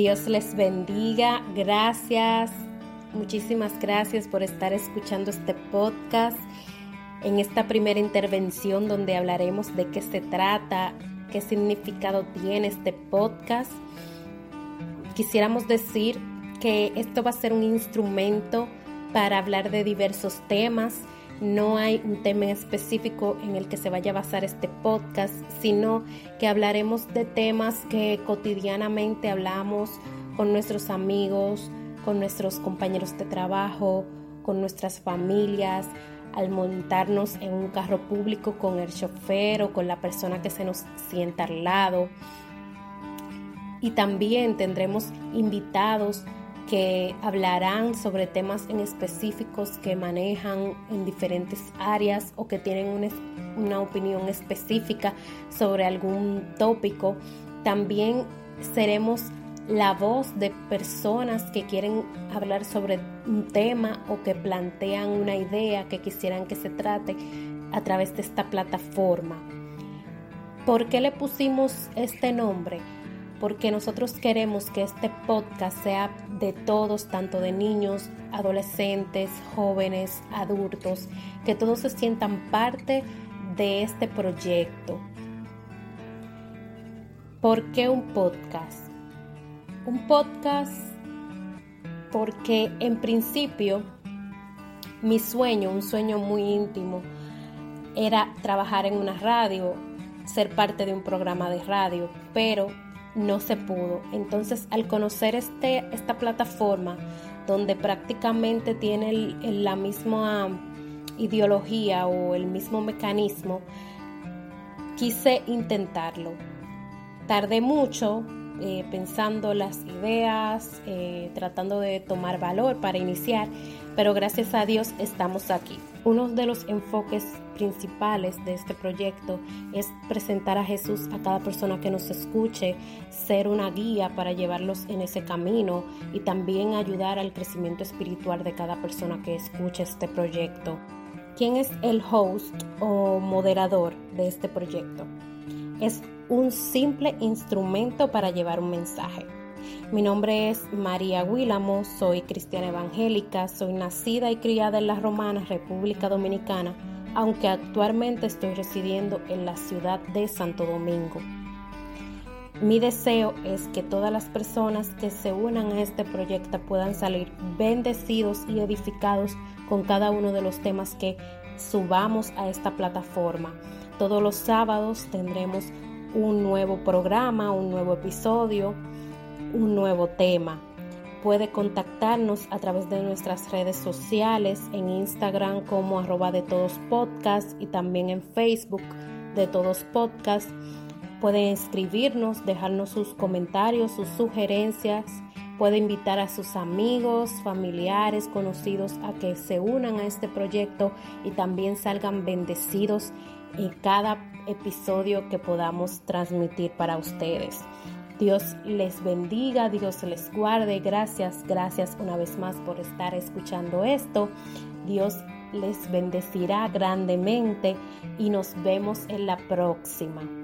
Dios les bendiga. Gracias. Muchísimas gracias por estar escuchando este podcast. En esta primera intervención donde hablaremos de qué se trata, qué significado tiene este podcast. Quisiéramos decir que esto va a ser un instrumento para hablar de diversos temas no hay un tema específico en el que se vaya a basar este podcast, sino que hablaremos de temas que cotidianamente hablamos con nuestros amigos, con nuestros compañeros de trabajo, con nuestras familias, al montarnos en un carro público con el chofer o con la persona que se nos sienta al lado. Y también tendremos invitados que hablarán sobre temas en específicos que manejan en diferentes áreas o que tienen una, opinión específica sobre algún tópico. También seremos la voz de personas que quieren hablar sobre un tema o que plantean una idea que quisieran que se trate a través de esta plataforma. ¿Por qué le pusimos este nombre? Porque nosotros queremos que este podcast sea de todos, tanto de niños, adolescentes, jóvenes, adultos, que todos se sientan parte de este proyecto. ¿Por qué un podcast? Un podcast porque en principio mi sueño, un sueño muy íntimo, era trabajar en una radio, ser parte de un programa de radio, pero no se pudo. Entonces, al conocer este, esta plataforma, donde prácticamente tiene la misma ideología o el mismo mecanismo, quise intentarlo. Tardé mucho eh, pensando las ideas, eh, tratando de tomar valor para iniciar, pero gracias a Dios estamos aquí. Uno de los enfoques principales de este proyecto es presentar a Jesús a cada persona que nos escuche, ser una guía para llevarlos en ese camino y también ayudar al crecimiento espiritual de cada persona que escuche este proyecto. ¿Quién es el host o moderador de este proyecto? Es un simple instrumento para llevar un mensaje. Mi nombre es María Guílamo, soy cristiana evangélica, soy nacida y criada en La Romana, República Dominicana, aunque actualmente estoy residiendo en la ciudad de Santo Domingo. Mi deseo es que todas las personas que se unan a este proyecto puedan salir bendecidos y edificados con cada uno de los temas que subamos a esta plataforma. Todos los sábados tendremos un nuevo programa, un nuevo episodio un nuevo tema. Puede contactarnos a través de nuestras redes sociales, en Instagram como arroba de todos podcast y también en Facebook de todos podcast. Puede escribirnos, dejarnos sus comentarios, sus sugerencias. Puede invitar a sus amigos, familiares, conocidos a que se unan a este proyecto y también salgan bendecidos en cada episodio que podamos transmitir para ustedes. Dios les bendiga, Dios les guarde. Gracias, gracias una vez más por estar escuchando esto. Dios les bendecirá grandemente y nos vemos en la próxima.